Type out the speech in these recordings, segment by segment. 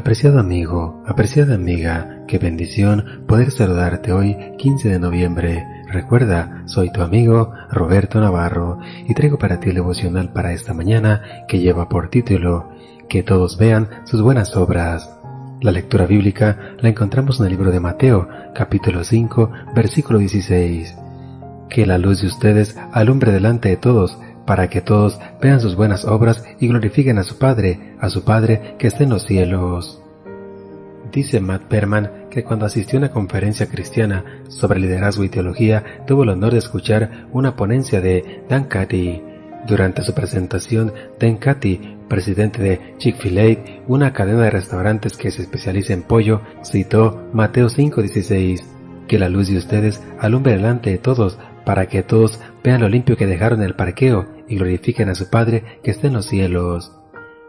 Apreciado amigo, apreciada amiga, qué bendición poder saludarte hoy 15 de noviembre. Recuerda, soy tu amigo Roberto Navarro y traigo para ti el devocional para esta mañana que lleva por título Que todos vean sus buenas obras. La lectura bíblica la encontramos en el libro de Mateo, capítulo 5, versículo 16. Que la luz de ustedes alumbre delante de todos, para que todos vean sus buenas obras y glorifiquen a su Padre, a su Padre que está en los cielos. Dice Matt Perman que cuando asistió a una conferencia cristiana sobre liderazgo y teología tuvo el honor de escuchar una ponencia de Dan Cathy. Durante su presentación, Dan Cathy, presidente de Chick-fil-A, una cadena de restaurantes que se especializa en pollo, citó Mateo 5:16, que la luz de ustedes alumbre delante de todos para que todos vean lo limpio que dejaron el parqueo y glorifiquen a su Padre que está en los cielos.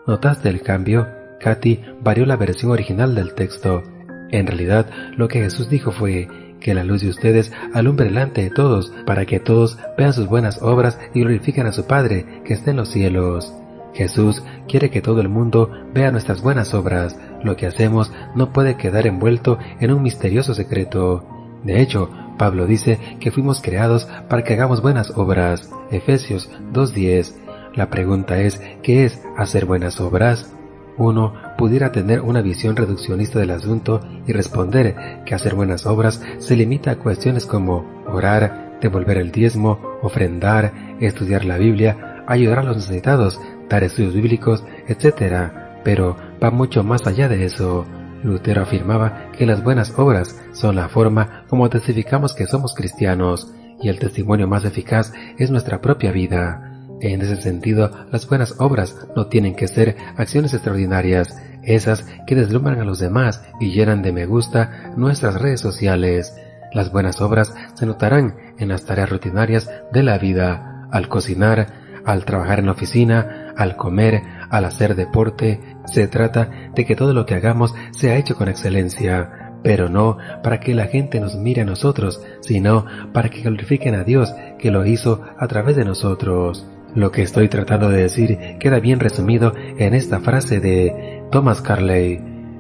¿Notaste el cambio? Katy varió la versión original del texto. En realidad, lo que Jesús dijo fue que la luz de ustedes alumbre delante de todos, para que todos vean sus buenas obras y glorifiquen a su Padre que está en los cielos. Jesús quiere que todo el mundo vea nuestras buenas obras. Lo que hacemos no puede quedar envuelto en un misterioso secreto. De hecho, Pablo dice que fuimos creados para que hagamos buenas obras. Efesios 2.10. La pregunta es, ¿qué es hacer buenas obras? Uno pudiera tener una visión reduccionista del asunto y responder que hacer buenas obras se limita a cuestiones como orar, devolver el diezmo, ofrendar, estudiar la Biblia, ayudar a los necesitados, dar estudios bíblicos, etc. Pero va mucho más allá de eso. Lutero afirmaba que las buenas obras son la forma como testificamos que somos cristianos y el testimonio más eficaz es nuestra propia vida. En ese sentido, las buenas obras no tienen que ser acciones extraordinarias, esas que deslumbran a los demás y llenan de me gusta nuestras redes sociales. Las buenas obras se notarán en las tareas rutinarias de la vida, al cocinar, al trabajar en la oficina, al comer, al hacer deporte. Se trata de que todo lo que hagamos sea hecho con excelencia, pero no para que la gente nos mire a nosotros, sino para que glorifiquen a Dios que lo hizo a través de nosotros. Lo que estoy tratando de decir queda bien resumido en esta frase de Thomas Carley.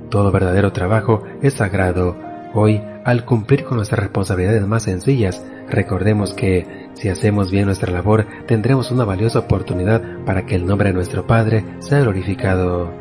Todo verdadero trabajo es sagrado. Hoy, al cumplir con nuestras responsabilidades más sencillas, recordemos que si hacemos bien nuestra labor, tendremos una valiosa oportunidad para que el nombre de nuestro Padre sea glorificado.